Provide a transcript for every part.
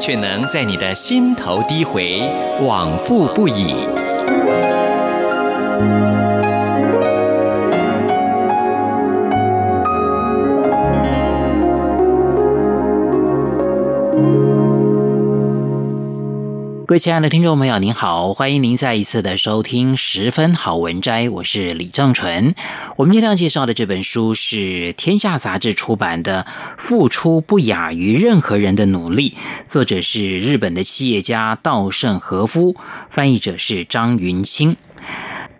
却能在你的心头低回，往复不已。各位亲爱的听众朋友，您好，欢迎您再一次的收听《十分好文摘》，我是李正淳。我们今天要介绍的这本书是天下杂志出版的《付出不亚于任何人的努力》，作者是日本的企业家稻盛和夫，翻译者是张云清。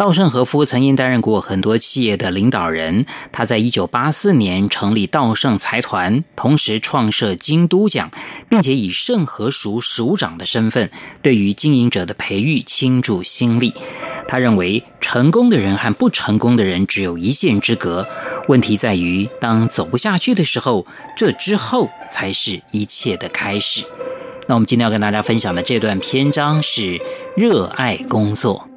稻盛和夫曾经担任过很多企业的领导人。他在一九八四年成立稻盛财团，同时创设京都奖，并且以盛和熟署长的身份，对于经营者的培育倾注心力。他认为，成功的人和不成功的人只有一线之隔。问题在于，当走不下去的时候，这之后才是一切的开始。那我们今天要跟大家分享的这段篇章是热爱工作。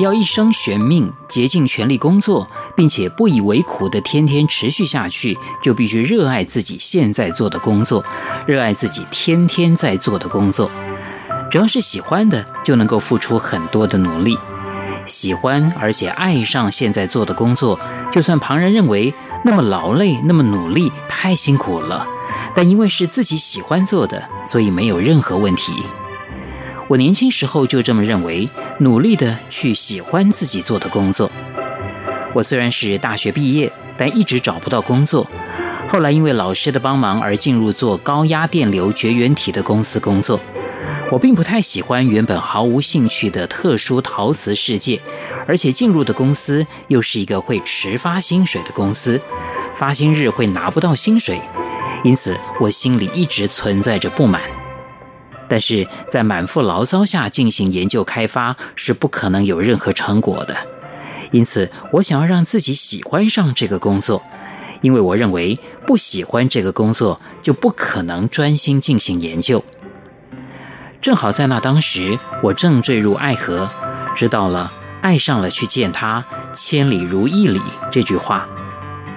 要一生悬命，竭尽全力工作，并且不以为苦的天天持续下去，就必须热爱自己现在做的工作，热爱自己天天在做的工作。只要是喜欢的，就能够付出很多的努力。喜欢而且爱上现在做的工作，就算旁人认为那么劳累、那么努力、太辛苦了，但因为是自己喜欢做的，所以没有任何问题。我年轻时候就这么认为，努力的去喜欢自己做的工作。我虽然是大学毕业，但一直找不到工作。后来因为老师的帮忙而进入做高压电流绝缘体的公司工作。我并不太喜欢原本毫无兴趣的特殊陶瓷世界，而且进入的公司又是一个会迟发薪水的公司，发薪日会拿不到薪水，因此我心里一直存在着不满。但是在满腹牢骚下进行研究开发是不可能有任何成果的，因此我想要让自己喜欢上这个工作，因为我认为不喜欢这个工作就不可能专心进行研究。正好在那当时，我正坠入爱河，知道了“爱上了去见他，千里如一里”这句话，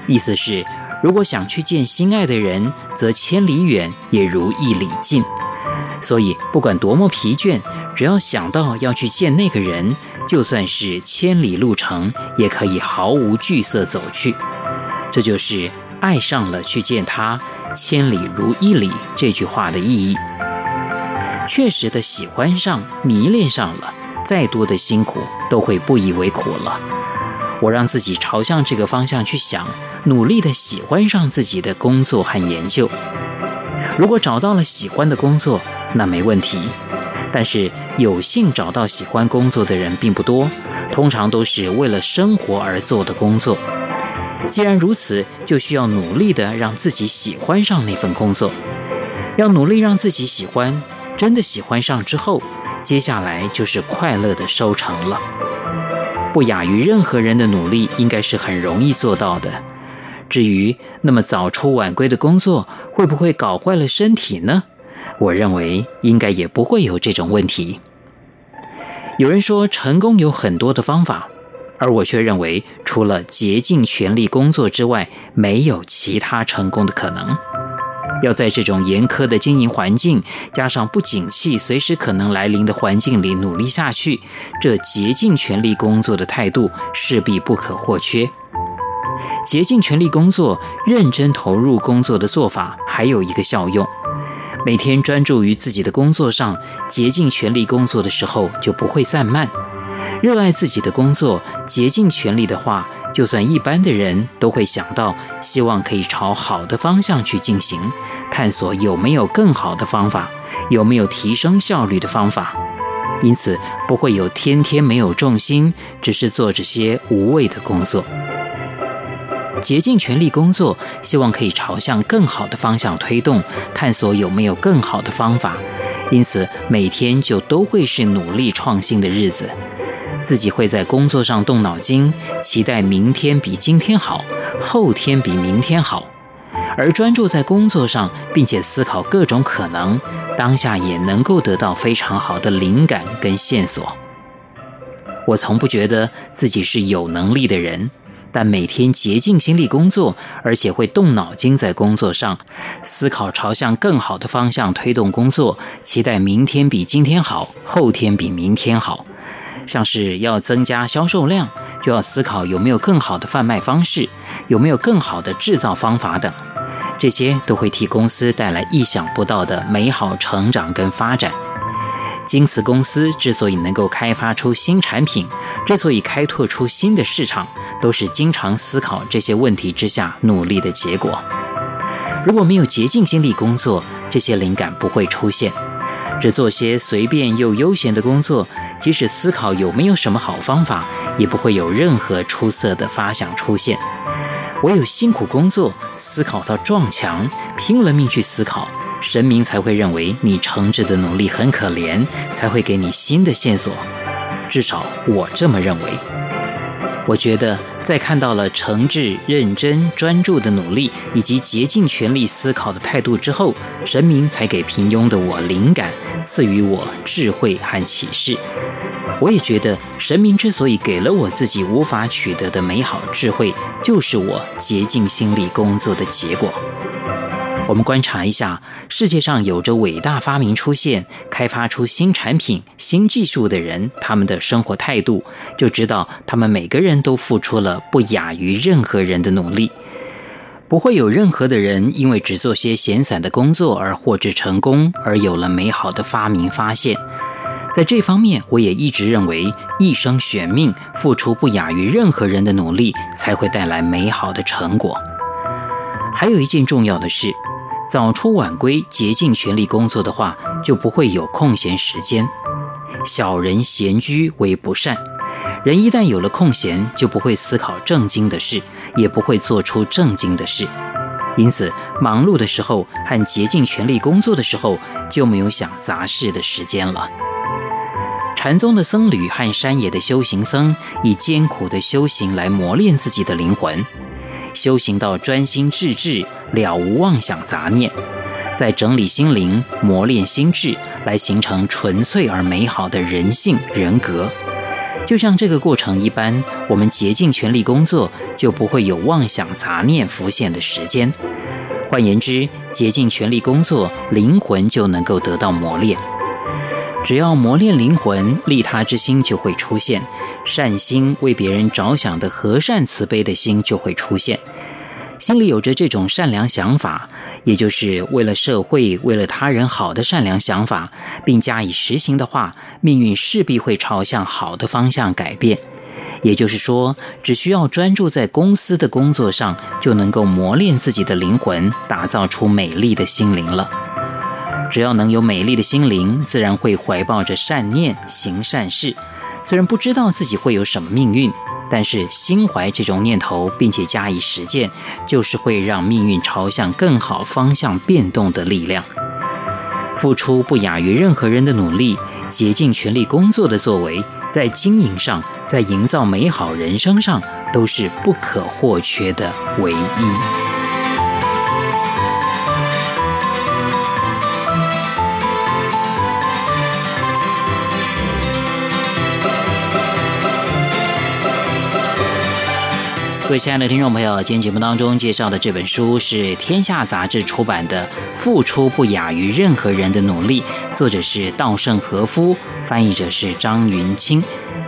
意思是如果想去见心爱的人，则千里远也如一里近。所以，不管多么疲倦，只要想到要去见那个人，就算是千里路程，也可以毫无惧色走去。这就是爱上了去见他，千里如一里这句话的意义。确实的喜欢上、迷恋上了，再多的辛苦都会不以为苦了。我让自己朝向这个方向去想，努力的喜欢上自己的工作和研究。如果找到了喜欢的工作，那没问题，但是有幸找到喜欢工作的人并不多，通常都是为了生活而做的工作。既然如此，就需要努力的让自己喜欢上那份工作，要努力让自己喜欢，真的喜欢上之后，接下来就是快乐的收成了。不亚于任何人的努力，应该是很容易做到的。至于那么早出晚归的工作，会不会搞坏了身体呢？我认为应该也不会有这种问题。有人说成功有很多的方法，而我却认为除了竭尽全力工作之外，没有其他成功的可能。要在这种严苛的经营环境，加上不景气随时可能来临的环境里努力下去，这竭尽全力工作的态度势必不可或缺。竭尽全力工作、认真投入工作的做法，还有一个效用。每天专注于自己的工作上，竭尽全力工作的时候就不会散漫。热爱自己的工作，竭尽全力的话，就算一般的人都会想到，希望可以朝好的方向去进行，探索有没有更好的方法，有没有提升效率的方法。因此不会有天天没有重心，只是做这些无谓的工作。竭尽全力工作，希望可以朝向更好的方向推动，探索有没有更好的方法。因此每天就都会是努力创新的日子。自己会在工作上动脑筋，期待明天比今天好，后天比明天好。而专注在工作上，并且思考各种可能，当下也能够得到非常好的灵感跟线索。我从不觉得自己是有能力的人，但每天竭尽心力工作，而且会动脑筋在工作上，思考朝向更好的方向推动工作，期待明天比今天好，后天比明天好。像是要增加销售量，就要思考有没有更好的贩卖方式，有没有更好的制造方法等。这些都会替公司带来意想不到的美好成长跟发展。京瓷公司之所以能够开发出新产品，之所以开拓出新的市场，都是经常思考这些问题之下努力的结果。如果没有竭尽心力工作，这些灵感不会出现。只做些随便又悠闲的工作，即使思考有没有什么好方法，也不会有任何出色的发想出现。唯有辛苦工作，思考到撞墙，拼了命去思考，神明才会认为你诚挚的努力很可怜，才会给你新的线索。至少我这么认为。我觉得，在看到了诚挚、认真、专注的努力以及竭尽全力思考的态度之后，神明才给平庸的我灵感，赐予我智慧和启示。我也觉得，神明之所以给了我自己无法取得的美好智慧，就是我竭尽心力工作的结果。我们观察一下，世界上有着伟大发明出现、开发出新产品、新技术的人，他们的生活态度，就知道他们每个人都付出了不亚于任何人的努力。不会有任何的人因为只做些闲散的工作而获致成功，而有了美好的发明发现。在这方面，我也一直认为，一生悬命付出不亚于任何人的努力，才会带来美好的成果。还有一件重要的事。早出晚归、竭尽全力工作的话，就不会有空闲时间。小人闲居为不善，人一旦有了空闲，就不会思考正经的事，也不会做出正经的事。因此，忙碌的时候和竭尽全力工作的时候，就没有想杂事的时间了。禅宗的僧侣和山野的修行僧，以艰苦的修行来磨练自己的灵魂。修行到专心致志，了无妄想杂念，再整理心灵，磨练心智，来形成纯粹而美好的人性人格。就像这个过程一般，我们竭尽全力工作，就不会有妄想杂念浮现的时间。换言之，竭尽全力工作，灵魂就能够得到磨练。只要磨练灵魂，利他之心就会出现，善心为别人着想的和善慈悲的心就会出现。心里有着这种善良想法，也就是为了社会、为了他人好的善良想法，并加以实行的话，命运势必会朝向好的方向改变。也就是说，只需要专注在公司的工作上，就能够磨练自己的灵魂，打造出美丽的心灵了。只要能有美丽的心灵，自然会怀抱着善念行善事。虽然不知道自己会有什么命运，但是心怀这种念头，并且加以实践，就是会让命运朝向更好方向变动的力量。付出不亚于任何人的努力，竭尽全力工作的作为，在经营上，在营造美好人生上，都是不可或缺的唯一。各位亲爱的听众朋友，今天节目当中介绍的这本书是天下杂志出版的《付出不亚于任何人的努力》，作者是稻盛和夫，翻译者是张云清。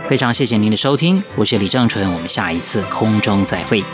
非常谢谢您的收听，我是李正淳，我们下一次空中再会。